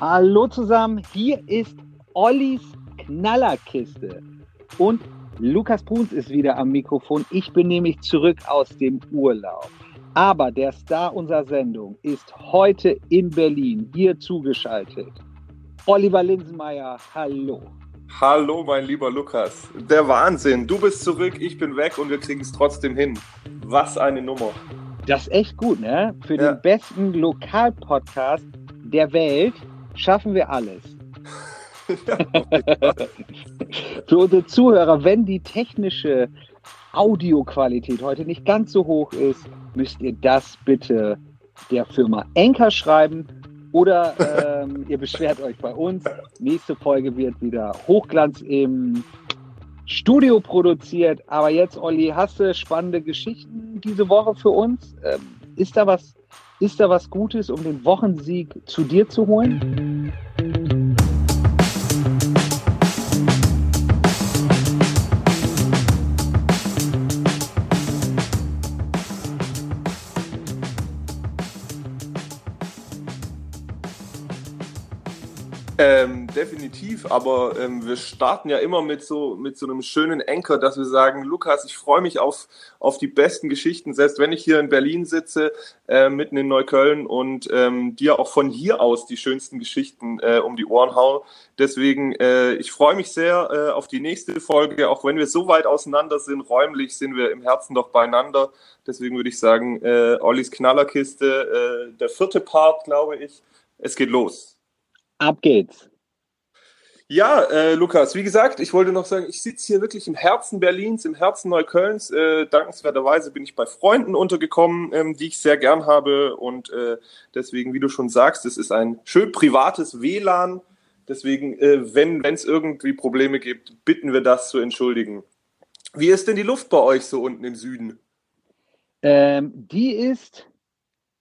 Hallo zusammen, hier ist Ollis Knallerkiste und Lukas Bruns ist wieder am Mikrofon. Ich bin nämlich zurück aus dem Urlaub. Aber der Star unserer Sendung ist heute in Berlin hier zugeschaltet. Oliver Linsenmeier, hallo. Hallo, mein lieber Lukas. Der Wahnsinn. Du bist zurück, ich bin weg und wir kriegen es trotzdem hin. Was eine Nummer. Das ist echt gut, ne? Für ja. den besten Lokalpodcast der Welt schaffen wir alles. Für unsere Zuhörer, wenn die technische Audioqualität heute nicht ganz so hoch ist, müsst ihr das bitte der Firma Enker schreiben oder ähm, ihr beschwert euch bei uns. Nächste Folge wird wieder Hochglanz im Studio produziert. Aber jetzt, Olli, hast du spannende Geschichten diese Woche für uns? Ähm, ist, da was, ist da was Gutes, um den Wochensieg zu dir zu holen? Definitiv, aber ähm, wir starten ja immer mit so, mit so einem schönen Anker, dass wir sagen, Lukas, ich freue mich auf, auf die besten Geschichten, selbst wenn ich hier in Berlin sitze, äh, mitten in Neukölln und ähm, dir auch von hier aus die schönsten Geschichten äh, um die Ohren hau. Deswegen, äh, ich freue mich sehr äh, auf die nächste Folge, auch wenn wir so weit auseinander sind, räumlich sind wir im Herzen doch beieinander. Deswegen würde ich sagen, äh, Ollis Knallerkiste, äh, der vierte Part, glaube ich. Es geht los. Ab geht's. Ja, äh, Lukas, wie gesagt, ich wollte noch sagen, ich sitze hier wirklich im Herzen Berlins, im Herzen Neuköllns. Äh, dankenswerterweise bin ich bei Freunden untergekommen, ähm, die ich sehr gern habe. Und äh, deswegen, wie du schon sagst, es ist ein schön privates WLAN. Deswegen, äh, wenn es irgendwie Probleme gibt, bitten wir das zu entschuldigen. Wie ist denn die Luft bei euch so unten im Süden? Ähm, die ist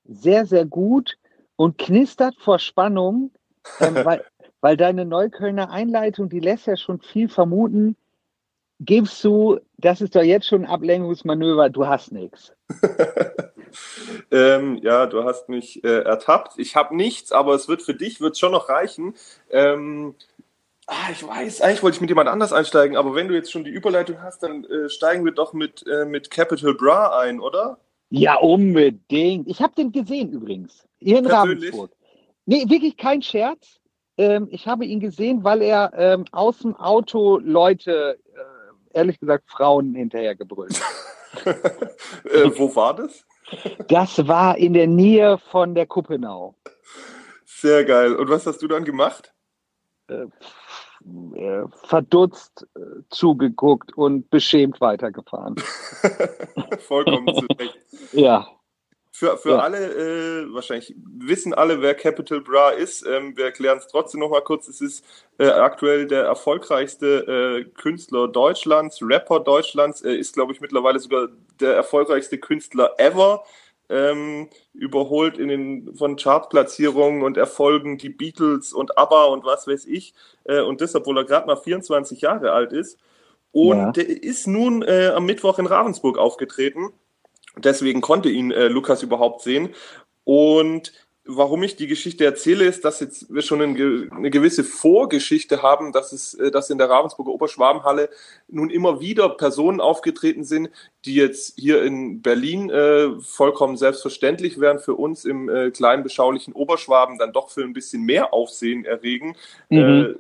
sehr, sehr gut und knistert vor Spannung ähm, weil, weil deine Neuköllner Einleitung, die lässt ja schon viel vermuten. Gibst du, das ist doch jetzt schon ein Ablenkungsmanöver, du hast nichts. ähm, ja, du hast mich äh, ertappt. Ich habe nichts, aber es wird für dich wird schon noch reichen. Ähm, ah, ich weiß, eigentlich wollte ich mit jemand anders einsteigen, aber wenn du jetzt schon die Überleitung hast, dann äh, steigen wir doch mit, äh, mit Capital Bra ein, oder? Ja, unbedingt. Ich habe den gesehen übrigens. Hier in Persönlich? Ravensburg. Nee, wirklich kein Scherz. Ähm, ich habe ihn gesehen, weil er ähm, aus dem Auto Leute, äh, ehrlich gesagt Frauen hinterher gebrüllt hat. äh, wo war das? das war in der Nähe von der Kuppenau. Sehr geil. Und was hast du dann gemacht? Äh, äh verdutzt äh, zugeguckt und beschämt weitergefahren. Vollkommen zu Recht. Ja. Für, für ja. alle, äh, wahrscheinlich wissen alle, wer Capital Bra ist. Ähm, wir erklären es trotzdem noch mal kurz. Es ist äh, aktuell der erfolgreichste äh, Künstler Deutschlands, Rapper Deutschlands. Er ist, glaube ich, mittlerweile sogar der erfolgreichste Künstler ever. Ähm, überholt in den von Chartplatzierungen und Erfolgen die Beatles und ABBA und was weiß ich. Äh, und das, obwohl er gerade mal 24 Jahre alt ist. Und ja. der ist nun äh, am Mittwoch in Ravensburg aufgetreten Deswegen konnte ihn äh, Lukas überhaupt sehen. Und warum ich die Geschichte erzähle, ist, dass jetzt wir schon eine, gewisse Vorgeschichte haben, dass es, äh, dass in der Ravensburger Oberschwabenhalle nun immer wieder Personen aufgetreten sind, die jetzt hier in Berlin äh, vollkommen selbstverständlich wären, für uns im äh, kleinen beschaulichen Oberschwaben dann doch für ein bisschen mehr Aufsehen erregen. Mhm. Äh,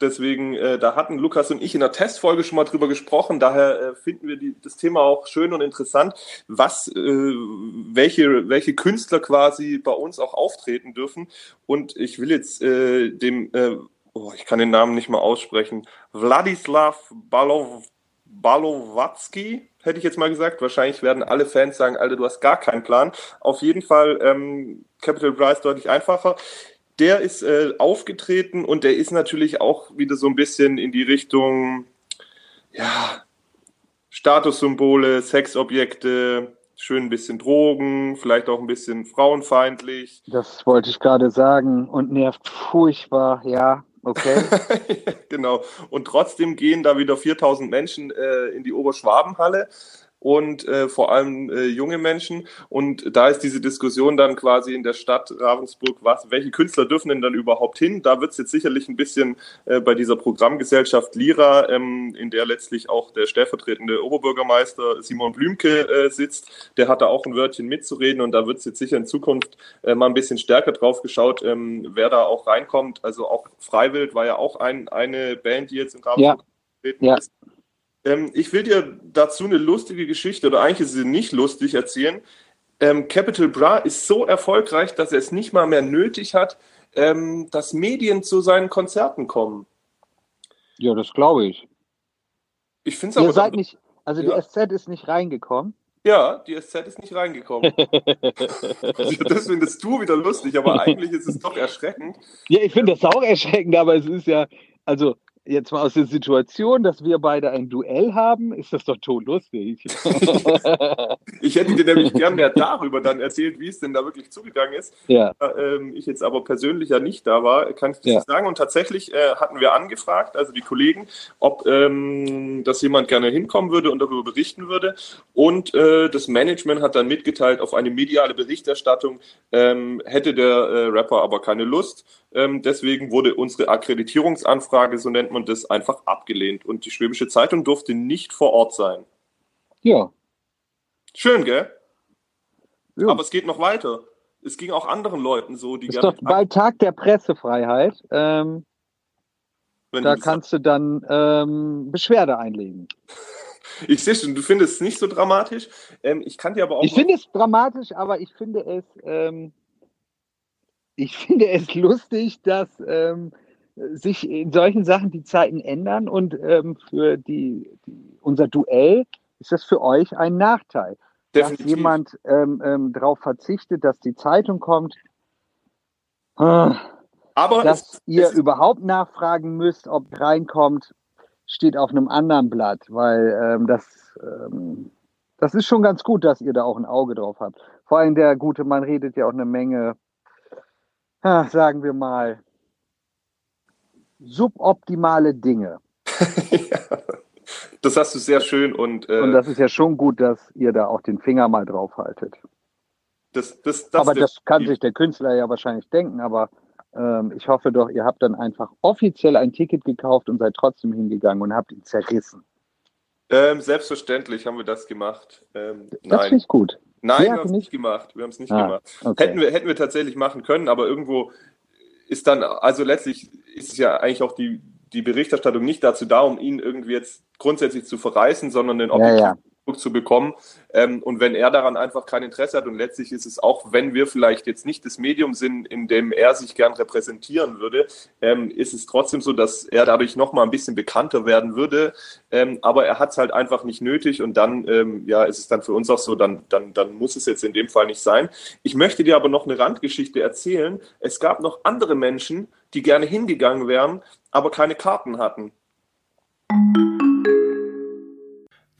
Deswegen, äh, da hatten Lukas und ich in der Testfolge schon mal drüber gesprochen. Daher äh, finden wir die, das Thema auch schön und interessant, was, äh, welche, welche Künstler quasi bei uns auch auftreten dürfen. Und ich will jetzt äh, dem, äh, oh, ich kann den Namen nicht mal aussprechen, Wladislav Balov, Balowatzki, hätte ich jetzt mal gesagt. Wahrscheinlich werden alle Fans sagen, Alter, du hast gar keinen Plan. Auf jeden Fall ähm, Capital ist deutlich einfacher der ist äh, aufgetreten und der ist natürlich auch wieder so ein bisschen in die Richtung, ja, Statussymbole, Sexobjekte, schön ein bisschen Drogen, vielleicht auch ein bisschen frauenfeindlich. Das wollte ich gerade sagen und nervt furchtbar, ja, okay. genau. Und trotzdem gehen da wieder 4000 Menschen äh, in die Oberschwabenhalle und äh, vor allem äh, junge Menschen. Und da ist diese Diskussion dann quasi in der Stadt Ravensburg, was, welche Künstler dürfen denn dann überhaupt hin? Da wird es jetzt sicherlich ein bisschen äh, bei dieser Programmgesellschaft Lira, ähm, in der letztlich auch der stellvertretende Oberbürgermeister Simon Blümke äh, sitzt, der hat da auch ein Wörtchen mitzureden und da wird es jetzt sicher in Zukunft äh, mal ein bisschen stärker drauf geschaut, ähm, wer da auch reinkommt. Also auch Freiwild war ja auch ein, eine Band, die jetzt in Ravensburg ja. ja. ist. Ähm, ich will dir dazu eine lustige Geschichte, oder eigentlich ist sie nicht lustig, erzählen. Ähm, Capital Bra ist so erfolgreich, dass er es nicht mal mehr nötig hat, ähm, dass Medien zu seinen Konzerten kommen. Ja, das glaube ich. Ich finde es aber. Ihr seid nicht, also ja. die SZ ist nicht reingekommen. Ja, die SZ ist nicht reingekommen. das findest du wieder lustig, aber eigentlich ist es doch erschreckend. Ja, ich finde das auch erschreckend, aber es ist ja, also jetzt mal aus der Situation, dass wir beide ein Duell haben, ist das doch todlustig. ich hätte dir nämlich gern mehr darüber dann erzählt, wie es denn da wirklich zugegangen ist. Ja. Ähm, ich jetzt aber persönlich ja nicht da war, kann ich das ja. sagen. Und tatsächlich äh, hatten wir angefragt, also die Kollegen, ob ähm, das jemand gerne hinkommen würde und darüber berichten würde. Und äh, das Management hat dann mitgeteilt, auf eine mediale Berichterstattung ähm, hätte der äh, Rapper aber keine Lust. Ähm, deswegen wurde unsere Akkreditierungsanfrage, so nennt man das, einfach abgelehnt. Und die Schwäbische Zeitung durfte nicht vor Ort sein. Ja. Schön, gell? Ja. Aber es geht noch weiter. Es ging auch anderen Leuten so, die ist gerne. Doch bald Tag der Pressefreiheit. Ähm, da kannst du dann ähm, Beschwerde einlegen. ich sehe schon, du findest es nicht so dramatisch. Ähm, ich kann dir aber auch. Ich finde es dramatisch, aber ich finde es ähm, ich finde es lustig, dass ähm, sich in solchen Sachen die Zeiten ändern und ähm, für die, die, unser Duell ist das für euch ein Nachteil. Definitiv. Dass jemand ähm, ähm, darauf verzichtet, dass die Zeitung kommt. Ah, Aber dass es, ihr es überhaupt nachfragen müsst, ob reinkommt, steht auf einem anderen Blatt, weil ähm, das, ähm, das ist schon ganz gut, dass ihr da auch ein Auge drauf habt. Vor allem der gute Mann redet ja auch eine Menge sagen wir mal, suboptimale Dinge. ja, das hast du sehr schön und. Äh, und das ist ja schon gut, dass ihr da auch den Finger mal drauf haltet. Das, das, das aber das kann sich der Künstler ja wahrscheinlich denken, aber ähm, ich hoffe doch, ihr habt dann einfach offiziell ein Ticket gekauft und seid trotzdem hingegangen und habt ihn zerrissen. Ähm, selbstverständlich haben wir das gemacht. Ähm, das finde ich gut. Nein, wir haben es nicht gemacht. Wir haben es nicht ah, gemacht. Okay. Hätten, wir, hätten wir tatsächlich machen können, aber irgendwo ist dann, also letztlich ist es ja eigentlich auch die, die Berichterstattung nicht dazu da, um ihn irgendwie jetzt grundsätzlich zu verreißen, sondern den Objektiv ja, ja zu bekommen. Ähm, und wenn er daran einfach kein Interesse hat und letztlich ist es auch, wenn wir vielleicht jetzt nicht das Medium sind, in dem er sich gern repräsentieren würde, ähm, ist es trotzdem so, dass er dadurch nochmal ein bisschen bekannter werden würde. Ähm, aber er hat es halt einfach nicht nötig und dann, ähm, ja, ist es dann für uns auch so, dann, dann, dann muss es jetzt in dem Fall nicht sein. Ich möchte dir aber noch eine Randgeschichte erzählen. Es gab noch andere Menschen, die gerne hingegangen wären, aber keine Karten hatten.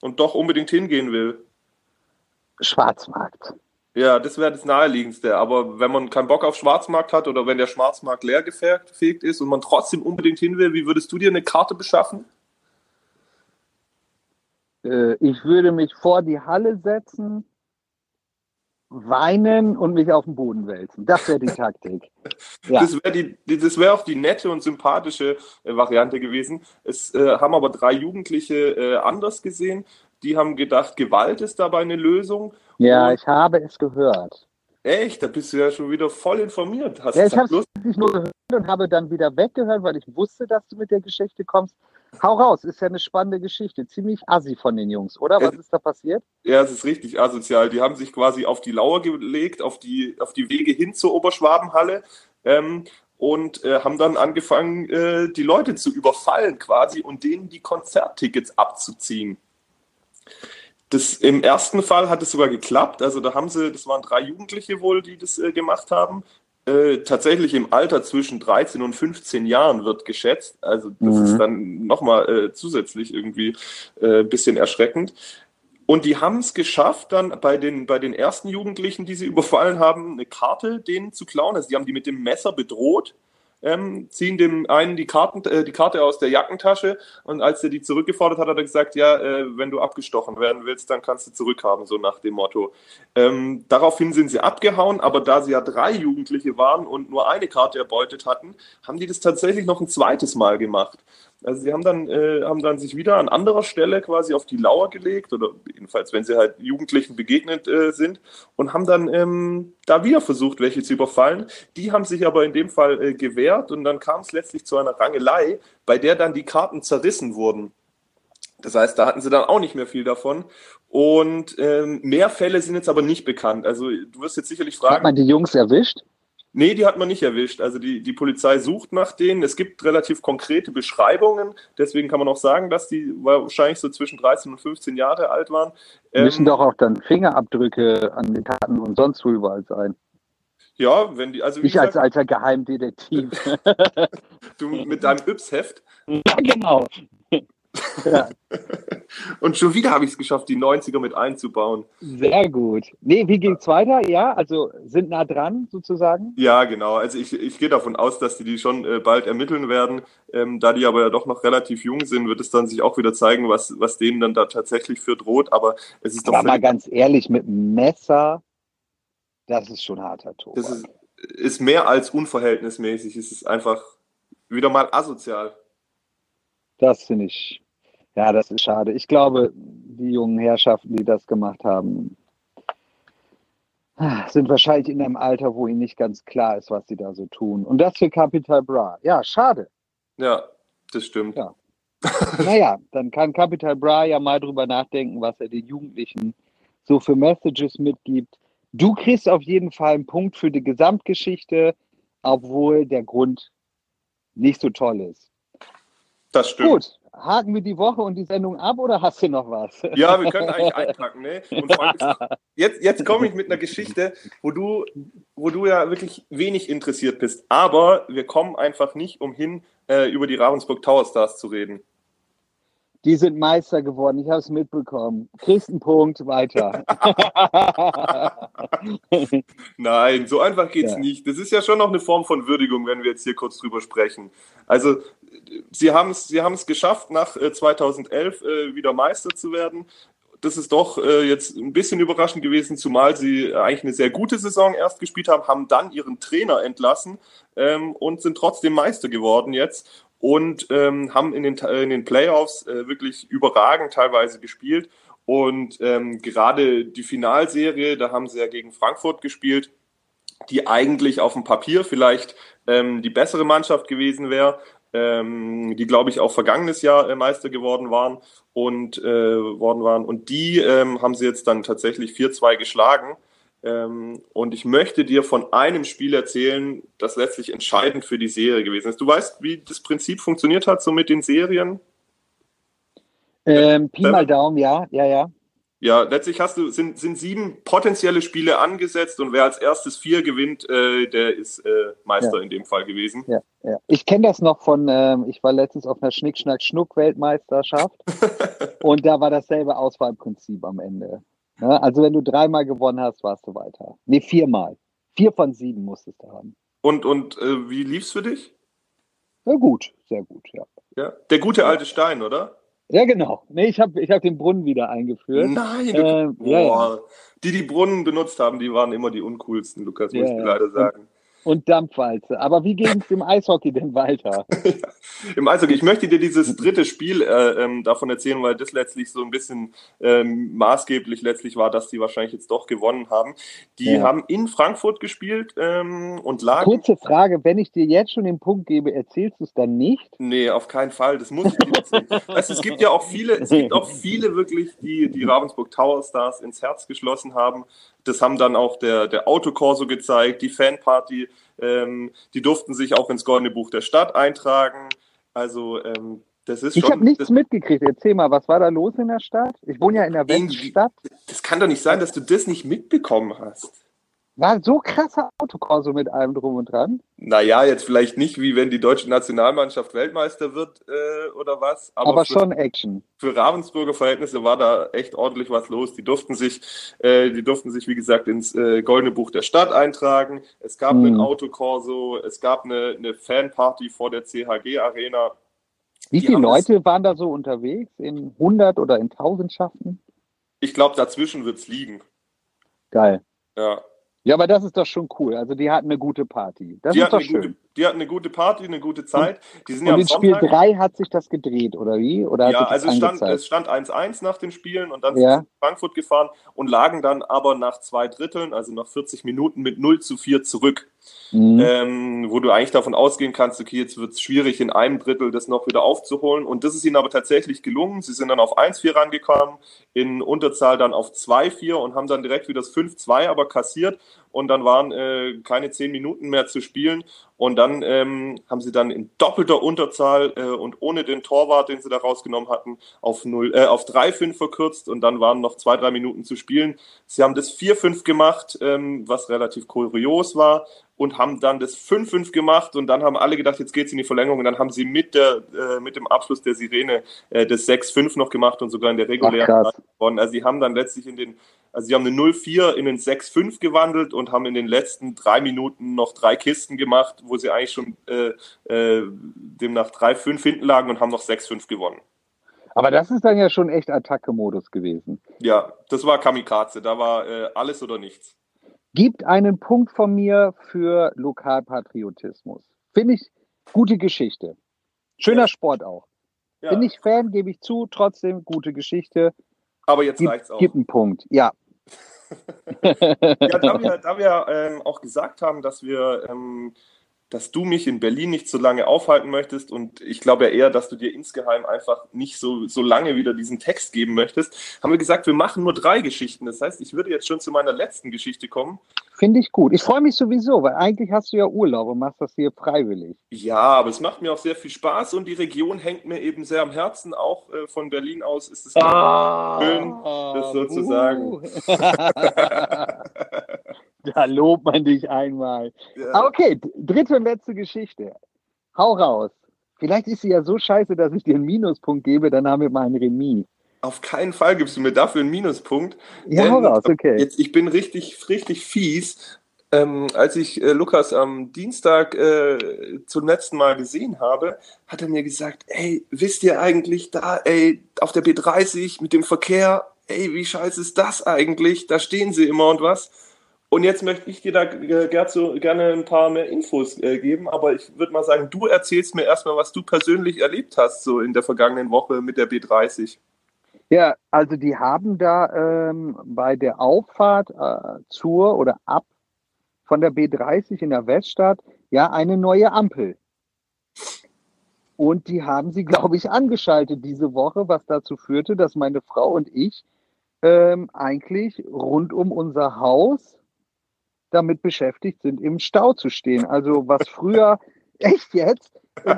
Und doch unbedingt hingehen will? Schwarzmarkt. Ja, das wäre das Naheliegendste. Aber wenn man keinen Bock auf Schwarzmarkt hat oder wenn der Schwarzmarkt leer gefegt ist und man trotzdem unbedingt hin will, wie würdest du dir eine Karte beschaffen? Äh, ich würde mich vor die Halle setzen, weinen und mich auf den Boden wälzen. Das wäre die Taktik. Ja. Das wäre wär auch die nette und sympathische äh, Variante gewesen. Es äh, haben aber drei Jugendliche äh, anders gesehen. Die haben gedacht, Gewalt ist dabei eine Lösung. Ja, und ich habe es gehört. Echt? Da bist du ja schon wieder voll informiert. Hast ja, ich habe es nur gehört und habe dann wieder weggehört, weil ich wusste, dass du mit der Geschichte kommst. Hau raus, ist ja eine spannende Geschichte. Ziemlich assi von den Jungs, oder? Was es, ist da passiert? Ja, es ist richtig asozial. Die haben sich quasi auf die Lauer gelegt, auf die, auf die Wege hin zur Oberschwabenhalle ähm, und äh, haben dann angefangen, äh, die Leute zu überfallen quasi und denen die Konzerttickets abzuziehen. Das, Im ersten Fall hat es sogar geklappt. Also da haben sie, das waren drei Jugendliche wohl, die das äh, gemacht haben. Äh, tatsächlich im Alter zwischen 13 und 15 Jahren wird geschätzt. Also das mhm. ist dann nochmal äh, zusätzlich irgendwie ein äh, bisschen erschreckend. Und die haben es geschafft, dann bei den, bei den ersten Jugendlichen, die sie überfallen haben, eine Karte denen zu klauen. Also die haben die mit dem Messer bedroht ähm, ziehen dem einen die, Karten, äh, die Karte aus der Jackentasche und als er die zurückgefordert hat, hat er gesagt, ja, äh, wenn du abgestochen werden willst, dann kannst du zurückhaben, so nach dem Motto. Ähm, daraufhin sind sie abgehauen, aber da sie ja drei Jugendliche waren und nur eine Karte erbeutet hatten, haben die das tatsächlich noch ein zweites Mal gemacht. Also sie haben dann, äh, haben dann sich wieder an anderer Stelle quasi auf die Lauer gelegt, oder jedenfalls, wenn sie halt Jugendlichen begegnet äh, sind, und haben dann ähm, da wieder versucht, welche zu überfallen. Die haben sich aber in dem Fall äh, gewehrt und dann kam es letztlich zu einer Rangelei, bei der dann die Karten zerrissen wurden. Das heißt, da hatten sie dann auch nicht mehr viel davon. Und ähm, mehr Fälle sind jetzt aber nicht bekannt. Also du wirst jetzt sicherlich fragen. Hat man die Jungs erwischt? Nee, die hat man nicht erwischt. Also die, die Polizei sucht nach denen. Es gibt relativ konkrete Beschreibungen. Deswegen kann man auch sagen, dass die wahrscheinlich so zwischen 13 und 15 Jahre alt waren. Müssen ähm, doch auch dann Fingerabdrücke an den Karten und sonst wo überall sein. Ja, wenn die, also ich gesagt, als alter Geheimdetektiv. du mit deinem Yps-Heft. Ja, genau. Ja. Und schon wieder habe ich es geschafft, die 90er mit einzubauen. Sehr gut. Nee, wie ging es weiter? Ja, also sind nah dran sozusagen? Ja, genau. Also ich, ich gehe davon aus, dass die die schon äh, bald ermitteln werden. Ähm, da die aber ja doch noch relativ jung sind, wird es dann sich auch wieder zeigen, was, was denen dann da tatsächlich für droht. Aber es ist aber doch. mal ganz ehrlich, mit Messer, das ist schon harter Tod. Das ist, ist mehr als unverhältnismäßig. Es ist einfach wieder mal asozial. Das finde ich ja, das ist schade. Ich glaube, die jungen Herrschaften, die das gemacht haben, sind wahrscheinlich in einem Alter, wo ihnen nicht ganz klar ist, was sie da so tun. Und das für Capital Bra. Ja, schade. Ja, das stimmt. Ja. naja, dann kann Capital Bra ja mal drüber nachdenken, was er den Jugendlichen so für Messages mitgibt. Du kriegst auf jeden Fall einen Punkt für die Gesamtgeschichte, obwohl der Grund nicht so toll ist. Das stimmt. Gut, haken wir die Woche und die Sendung ab oder hast du noch was? Ja, wir können eigentlich einpacken. Ne? Und jetzt, jetzt komme ich mit einer Geschichte, wo du, wo du ja wirklich wenig interessiert bist. Aber wir kommen einfach nicht umhin, äh, über die Ravensburg Tower Stars zu reden. Die sind Meister geworden, ich habe es mitbekommen. Kriegst einen Punkt, weiter. Nein, so einfach geht's ja. nicht. Das ist ja schon noch eine Form von Würdigung, wenn wir jetzt hier kurz drüber sprechen. Also, sie haben es sie geschafft, nach 2011 äh, äh, wieder Meister zu werden. Das ist doch äh, jetzt ein bisschen überraschend gewesen, zumal sie eigentlich eine sehr gute Saison erst gespielt haben, haben dann ihren Trainer entlassen ähm, und sind trotzdem Meister geworden jetzt und ähm, haben in den, in den Playoffs wirklich überragend teilweise gespielt. Und ähm, gerade die Finalserie, da haben sie ja gegen Frankfurt gespielt, die eigentlich auf dem Papier vielleicht ähm, die bessere Mannschaft gewesen wäre, ähm, die glaube ich auch vergangenes Jahr äh, Meister geworden waren und äh, worden waren. Und die ähm, haben sie jetzt dann tatsächlich 4-2 geschlagen. Ähm, und ich möchte dir von einem Spiel erzählen, das letztlich entscheidend für die Serie gewesen ist. Du weißt, wie das Prinzip funktioniert hat, so mit den Serien? Ähm, Pi mal Daumen, ja, ja, ja. Ja, letztlich hast du, sind, sind sieben potenzielle Spiele angesetzt und wer als erstes vier gewinnt, äh, der ist äh, Meister ja. in dem Fall gewesen. Ja, ja. Ich kenne das noch von, ähm, ich war letztens auf einer Schnick-Schnack-Schnuck-Weltmeisterschaft und da war dasselbe Auswahlprinzip am Ende. Ja, also wenn du dreimal gewonnen hast, warst du weiter. Nee, viermal. Vier von sieben musstest du haben. Und, und äh, wie lief's für dich? Ja, gut, sehr gut, ja. ja. Der gute alte Stein, oder? Ja, genau. Nee, ich habe ich hab den Brunnen wieder eingeführt. Nein, du, äh, boah. Ja, die, die Brunnen benutzt haben, die waren immer die uncoolsten, Lukas, muss ich leider sagen und Dampfwalze. Aber wie ging es im Eishockey denn weiter? Im Eishockey. Ich möchte dir dieses dritte Spiel äh, ähm, davon erzählen, weil das letztlich so ein bisschen ähm, maßgeblich letztlich war, dass die wahrscheinlich jetzt doch gewonnen haben. Die ja. haben in Frankfurt gespielt ähm, und lagen. Kurze Frage, wenn ich dir jetzt schon den Punkt gebe, erzählst du es dann nicht? Nee, auf keinen Fall. Das muss ich dir erzählen. weißt, es gibt ja auch viele, es gibt auch viele wirklich, die die Ravensburg Tower Stars ins Herz geschlossen haben. Das haben dann auch der, der Autokorso gezeigt, die Fanparty. Ähm, die durften sich auch ins Goldene Buch der Stadt eintragen. Also ähm, Das ist ich habe nichts mitgekriegt. Erzähl mal, was war da los in der Stadt? Ich wohne ja in der Weststadt. Das kann doch nicht sein, dass du das nicht mitbekommen hast. War so krasser Autokorso mit allem drum und dran? Naja, jetzt vielleicht nicht wie wenn die deutsche Nationalmannschaft Weltmeister wird äh, oder was. Aber, aber für, schon Action. Für Ravensburger Verhältnisse war da echt ordentlich was los. Die durften sich, äh, die durften sich, wie gesagt, ins äh, Goldene Buch der Stadt eintragen. Es gab hm. einen Autokorso, es gab eine, eine Fanparty vor der CHG Arena. Wie viele Leute waren da so unterwegs? In 100 oder in Tausendschaften? Ich glaube, dazwischen wird es liegen. Geil. Ja, ja, aber das ist doch schon cool. Also die hatten eine gute Party. Das die ist doch schön. Gute, die hatten eine gute Party, eine gute Zeit. Die sind und ja in Spiel 3 hat sich das gedreht, oder wie? Oder ja, also es stand, es stand 1-1 nach den Spielen und dann sind ja. sie nach Frankfurt gefahren und lagen dann aber nach zwei Dritteln, also nach 40 Minuten mit 0 zu 4 zurück. Mhm. Ähm, wo du eigentlich davon ausgehen kannst, okay, jetzt wird es schwierig, in einem Drittel das noch wieder aufzuholen. Und das ist ihnen aber tatsächlich gelungen. Sie sind dann auf 1-4 rangekommen, in Unterzahl dann auf 2-4 und haben dann direkt wieder das 5-2 aber kassiert. Und dann waren äh, keine zehn Minuten mehr zu spielen. Und dann ähm, haben sie dann in doppelter Unterzahl äh, und ohne den Torwart, den sie da rausgenommen hatten, auf, äh, auf 3-5 verkürzt und dann waren noch zwei, drei Minuten zu spielen. Sie haben das 4-5 gemacht, ähm, was relativ kurios war und haben dann das 5-5 gemacht und dann haben alle gedacht, jetzt geht's in die Verlängerung und dann haben sie mit der äh, mit dem Abschluss der Sirene äh, das 6-5 noch gemacht und sogar in der regulären gewonnen. Also sie haben dann letztlich in den also sie haben eine 0-4 in den 6-5 gewandelt und haben in den letzten drei Minuten noch drei Kisten gemacht, wo sie eigentlich schon äh, äh, demnach 3-5 hinten lagen und haben noch 6-5 gewonnen. Aber das ist dann ja schon echt Attacke-Modus gewesen. Ja, das war Kamikaze. Da war äh, alles oder nichts. Gibt einen Punkt von mir für Lokalpatriotismus. Finde ich gute Geschichte. Schöner ja. Sport auch. Ja. Bin ich Fan, gebe ich zu, trotzdem gute Geschichte. Aber jetzt gib, reicht's auch. Gib einen Punkt, ja. ja, da wir, da wir ähm, auch gesagt haben, dass wir ähm, dass du mich in Berlin nicht so lange aufhalten möchtest und ich glaube ja eher, dass du dir insgeheim einfach nicht so, so lange wieder diesen Text geben möchtest, haben wir gesagt, wir machen nur drei Geschichten. Das heißt, ich würde jetzt schon zu meiner letzten Geschichte kommen. Finde ich gut. Ich freue mich sowieso, weil eigentlich hast du ja Urlaub und machst das hier freiwillig. Ja, aber es macht mir auch sehr viel Spaß und die Region hängt mir eben sehr am Herzen. Auch äh, von Berlin aus ist es ah, schön, das sozusagen. Uh. Da lobt man dich einmal. Ja. Okay, dritte und letzte Geschichte. Hau raus. Vielleicht ist sie ja so scheiße, dass ich dir einen Minuspunkt gebe, dann haben wir mal ein Remis. Auf keinen Fall gibst du mir dafür einen Minuspunkt. Ja, hau raus, okay. Jetzt, ich bin richtig, richtig fies. Ähm, als ich äh, Lukas am Dienstag äh, zum letzten Mal gesehen habe, hat er mir gesagt, ey, wisst ihr eigentlich da, ey, auf der B30 mit dem Verkehr, ey, wie scheiße ist das eigentlich? Da stehen sie immer und was. Und jetzt möchte ich dir da gerne ein paar mehr Infos äh, geben, aber ich würde mal sagen, du erzählst mir erstmal, was du persönlich erlebt hast, so in der vergangenen Woche mit der B30. Ja, also die haben da ähm, bei der Auffahrt äh, zur oder ab von der B30 in der Weststadt ja eine neue Ampel. Und die haben sie, glaube ich, angeschaltet diese Woche, was dazu führte, dass meine Frau und ich ähm, eigentlich rund um unser Haus damit beschäftigt sind, im Stau zu stehen. Also was früher echt jetzt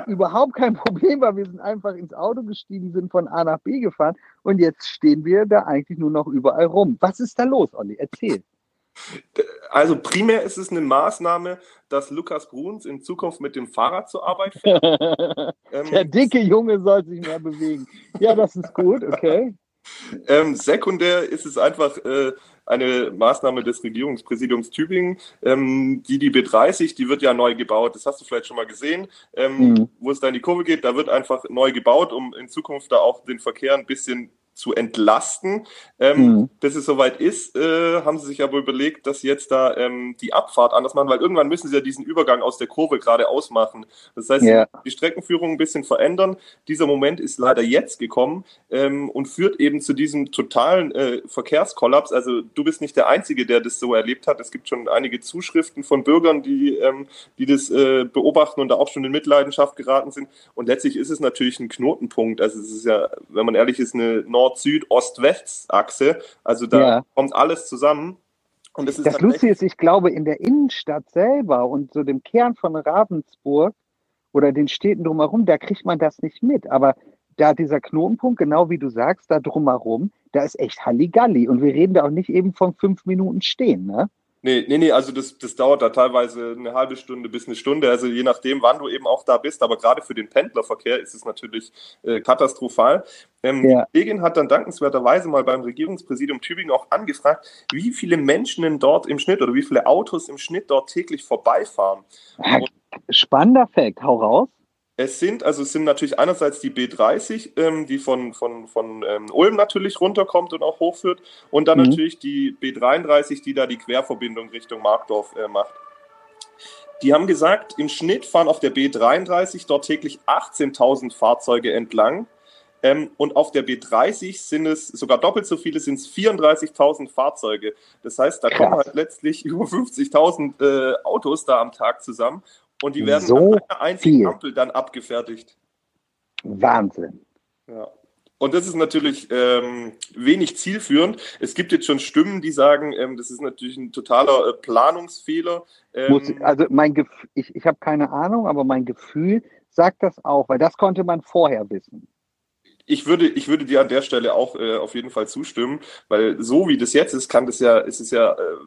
überhaupt kein Problem war. Wir sind einfach ins Auto gestiegen, sind von A nach B gefahren und jetzt stehen wir da eigentlich nur noch überall rum. Was ist da los, Olli? Erzähl. Also primär ist es eine Maßnahme, dass Lukas Bruns in Zukunft mit dem Fahrrad zur Arbeit fährt. ähm, Der dicke Junge soll sich mehr bewegen. Ja, das ist gut, okay. Ähm, sekundär ist es einfach äh, eine Maßnahme des Regierungspräsidiums Tübingen, ähm, die die B30, die wird ja neu gebaut. Das hast du vielleicht schon mal gesehen, ähm, mhm. wo es da in die Kurve geht. Da wird einfach neu gebaut, um in Zukunft da auch den Verkehr ein bisschen zu entlasten. Ähm, mhm. Bis es soweit ist, äh, haben sie sich aber überlegt, dass sie jetzt da ähm, die Abfahrt anders machen, weil irgendwann müssen sie ja diesen Übergang aus der Kurve gerade ausmachen. Das heißt, yeah. die Streckenführung ein bisschen verändern. Dieser Moment ist leider jetzt gekommen ähm, und führt eben zu diesem totalen äh, Verkehrskollaps. Also du bist nicht der Einzige, der das so erlebt hat. Es gibt schon einige Zuschriften von Bürgern, die, ähm, die das äh, beobachten und da auch schon in Mitleidenschaft geraten sind. Und letztlich ist es natürlich ein Knotenpunkt. Also es ist ja, wenn man ehrlich ist, eine Nord Nord-Süd-Ost-West-Achse. Also da ja. kommt alles zusammen. Und das ist das Lustige ist, ich glaube, in der Innenstadt selber und so dem Kern von Ravensburg oder den Städten drumherum, da kriegt man das nicht mit. Aber da dieser Knotenpunkt, genau wie du sagst, da drumherum, da ist echt Halligalli. Und wir reden da auch nicht eben von fünf Minuten stehen, ne? Nee, nee, nee, also das, das dauert da teilweise eine halbe Stunde bis eine Stunde, also je nachdem, wann du eben auch da bist. Aber gerade für den Pendlerverkehr ist es natürlich äh, katastrophal. Ähm, ja. Die Kollegin hat dann dankenswerterweise mal beim Regierungspräsidium Tübingen auch angefragt, wie viele Menschen denn dort im Schnitt oder wie viele Autos im Schnitt dort täglich vorbeifahren. Und Spannender Fakt, hau raus. Es sind, also es sind natürlich einerseits die B30, ähm, die von, von, von ähm, Ulm natürlich runterkommt und auch hochführt, und dann mhm. natürlich die B33, die da die Querverbindung Richtung Markdorf äh, macht. Die haben gesagt, im Schnitt fahren auf der B33 dort täglich 18.000 Fahrzeuge entlang. Ähm, und auf der B30 sind es sogar doppelt so viele, sind es 34.000 Fahrzeuge. Das heißt, da Krass. kommen halt letztlich über 50.000 äh, Autos da am Tag zusammen. Und die werden so an einer einzigen viel. Ampel dann abgefertigt. Wahnsinn. Ja. Und das ist natürlich ähm, wenig zielführend. Es gibt jetzt schon Stimmen, die sagen, ähm, das ist natürlich ein totaler äh, Planungsfehler. Ähm, Muss, also mein Gef ich, ich habe keine Ahnung, aber mein Gefühl sagt das auch, weil das konnte man vorher wissen. Ich würde, ich würde dir an der Stelle auch äh, auf jeden Fall zustimmen, weil so wie das jetzt ist, kann das ja, ist es ja äh,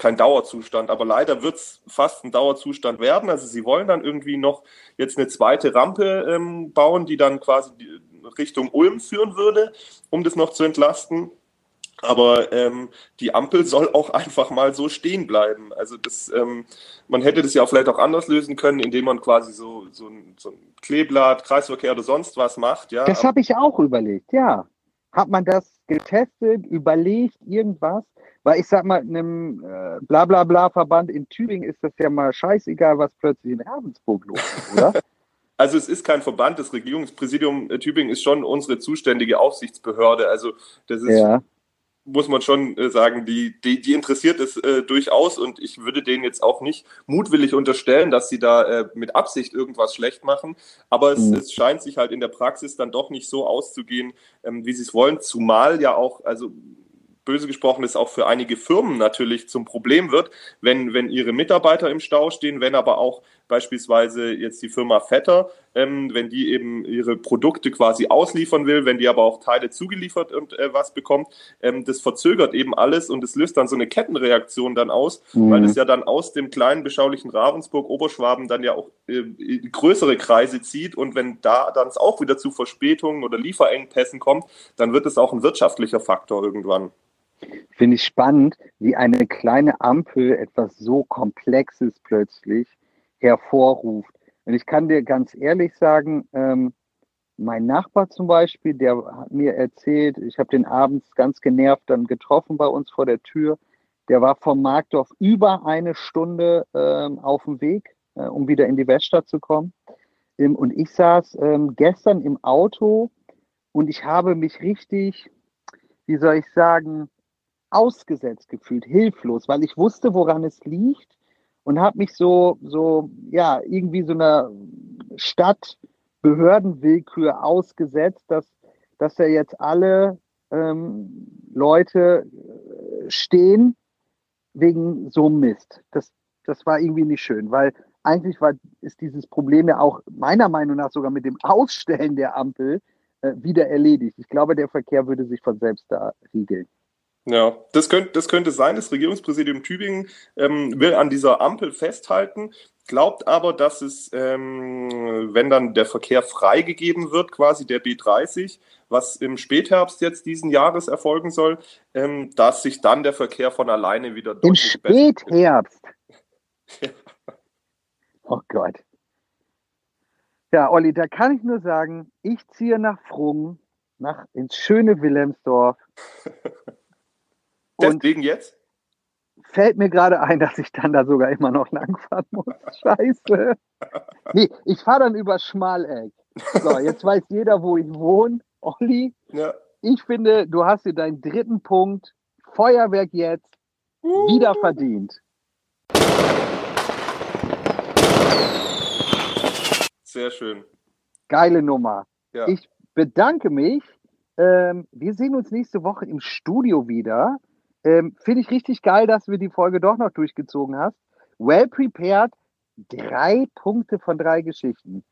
kein Dauerzustand. Aber leider wird es fast ein Dauerzustand werden. Also sie wollen dann irgendwie noch jetzt eine zweite Rampe ähm, bauen, die dann quasi Richtung Ulm führen würde, um das noch zu entlasten. Aber ähm, die Ampel soll auch einfach mal so stehen bleiben. Also das, ähm, man hätte das ja vielleicht auch anders lösen können, indem man quasi so, so, ein, so ein Kleeblatt, Kreisverkehr oder sonst was macht. Ja. Das habe ich auch überlegt, ja. Hat man das getestet, überlegt, irgendwas? Weil ich sag mal, einem äh, Blablabla-Verband in Tübingen ist das ja mal scheißegal, was plötzlich in Ravensburg los ist, oder? Also es ist kein Verband, das Regierungspräsidium Tübingen ist schon unsere zuständige Aufsichtsbehörde. Also das ist, ja. muss man schon äh, sagen, die, die, die interessiert es äh, durchaus und ich würde denen jetzt auch nicht mutwillig unterstellen, dass sie da äh, mit Absicht irgendwas schlecht machen. Aber es, mhm. es scheint sich halt in der Praxis dann doch nicht so auszugehen, ähm, wie sie es wollen. Zumal ja auch, also böse gesprochen es auch für einige Firmen natürlich zum Problem wird, wenn, wenn ihre Mitarbeiter im Stau stehen, wenn aber auch beispielsweise jetzt die Firma Vetter, ähm, wenn die eben ihre Produkte quasi ausliefern will, wenn die aber auch Teile zugeliefert und äh, was bekommt, ähm, das verzögert eben alles und es löst dann so eine Kettenreaktion dann aus, mhm. weil es ja dann aus dem kleinen beschaulichen Ravensburg, Oberschwaben dann ja auch äh, größere Kreise zieht und wenn da dann es auch wieder zu Verspätungen oder Lieferengpässen kommt, dann wird es auch ein wirtschaftlicher Faktor irgendwann. Finde ich spannend, wie eine kleine Ampel etwas so Komplexes plötzlich hervorruft. Und ich kann dir ganz ehrlich sagen, ähm, mein Nachbar zum Beispiel, der hat mir erzählt, ich habe den abends ganz genervt dann getroffen bei uns vor der Tür. Der war vom Marktdorf über eine Stunde ähm, auf dem Weg, äh, um wieder in die Weststadt zu kommen. Ähm, und ich saß ähm, gestern im Auto und ich habe mich richtig, wie soll ich sagen, ausgesetzt gefühlt, hilflos, weil ich wusste, woran es liegt und habe mich so, so, ja, irgendwie so einer Stadtbehördenwillkür ausgesetzt, dass, dass ja jetzt alle ähm, Leute äh, stehen wegen so Mist. Das, das war irgendwie nicht schön, weil eigentlich war, ist dieses Problem ja auch meiner Meinung nach sogar mit dem Ausstellen der Ampel äh, wieder erledigt. Ich glaube, der Verkehr würde sich von selbst da riegeln. Ja, das könnte, das könnte sein. Das Regierungspräsidium Tübingen ähm, will an dieser Ampel festhalten, glaubt aber, dass es, ähm, wenn dann der Verkehr freigegeben wird, quasi der B30, was im Spätherbst jetzt diesen Jahres erfolgen soll, ähm, dass sich dann der Verkehr von alleine wieder Im Spätherbst? ja. Oh Gott. Ja, Olli, da kann ich nur sagen, ich ziehe nach Frungen, nach ins schöne Wilhelmsdorf. Deswegen jetzt? Fällt mir gerade ein, dass ich dann da sogar immer noch langfahren muss. Scheiße. Nee, ich fahre dann über Schmaleck. So, jetzt weiß jeder, wo ich wohne. Olli, ja. ich finde, du hast dir deinen dritten Punkt, Feuerwerk jetzt, wieder verdient. Sehr schön. Geile Nummer. Ja. Ich bedanke mich. Ähm, wir sehen uns nächste Woche im Studio wieder. Ähm, Finde ich richtig geil, dass wir die Folge doch noch durchgezogen hast. Well prepared, drei Punkte von drei Geschichten.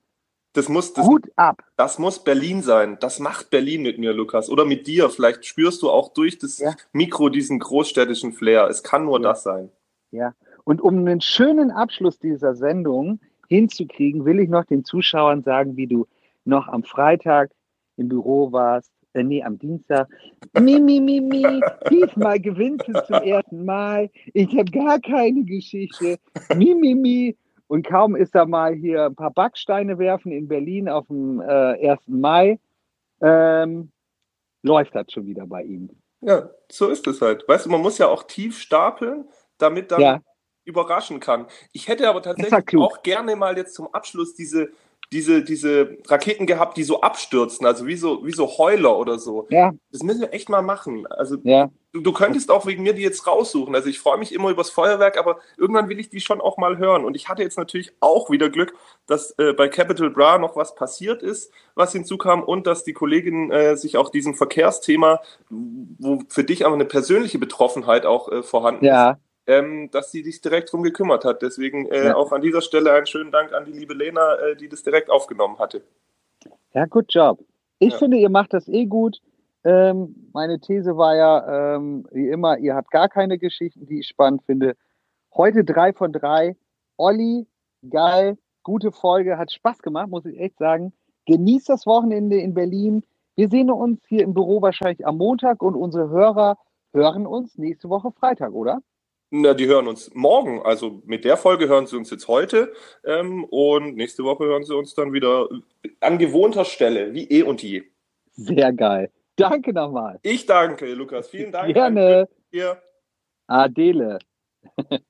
Das muss, das, Hut ab. das muss Berlin sein. Das macht Berlin mit mir, Lukas. Oder mit dir. Vielleicht spürst du auch durch das Ja. Mikro diesen großstädtischen Flair. Es kann nur Ja. das sein. Ja. Und um einen schönen Abschluss dieser Sendung hinzukriegen, will ich noch den Zuschauern sagen, wie du noch am Freitag im Büro warst. Äh, nee, am Dienstag. Mi, mi, mi, mi. Diesmal gewinnst du zum ersten Mal. Ich habe gar keine Geschichte. Mi, mi, mi. Und kaum ist er mal hier ein paar Backsteine werfen in Berlin auf dem äh, 1. Mai, ähm, läuft das schon wieder bei ihm. Ja, so ist es halt. Weißt du, man muss ja auch tief stapeln, damit dann Ja. überraschen kann. Ich hätte aber tatsächlich auch gerne mal jetzt zum Abschluss diese, diese, diese Raketen gehabt, die so abstürzen, also wie so, wie so Heuler oder so. Ja, Das müssen wir echt mal machen. Also ja. du, du könntest auch wegen mir die jetzt raussuchen. Also ich freue mich immer übers Feuerwerk, aber irgendwann will ich die schon auch mal hören. Und ich hatte jetzt natürlich auch wieder Glück, dass äh, bei Capital Bra noch was passiert ist, was hinzukam und dass die Kollegin äh, sich auch diesem Verkehrsthema, wo für dich aber eine persönliche Betroffenheit auch äh, vorhanden ist, Ja, ähm, dass sie sich direkt drum gekümmert hat. Deswegen äh, Ja. auch an dieser Stelle einen schönen Dank an die liebe Lena, äh, die das direkt aufgenommen hatte. Ja, good job. Ich Ja. finde, ihr macht das eh gut. Ähm, meine These war ja, ähm, wie immer, ihr habt gar keine Geschichten, die ich spannend finde. Heute drei von drei. Olli, geil, gute Folge, hat Spaß gemacht, muss ich echt sagen. Genießt das Wochenende in Berlin. Wir sehen uns hier im Büro wahrscheinlich am Montag und unsere Hörer hören uns nächste Woche Freitag, oder? Na, die hören uns morgen. Also mit der Folge hören sie uns jetzt heute. Ähm, und nächste Woche hören sie uns dann wieder an gewohnter Stelle, wie eh und je. Sehr geil. Danke nochmal. Ich danke, Lukas. Vielen Dank. Gerne. Dir. Adele.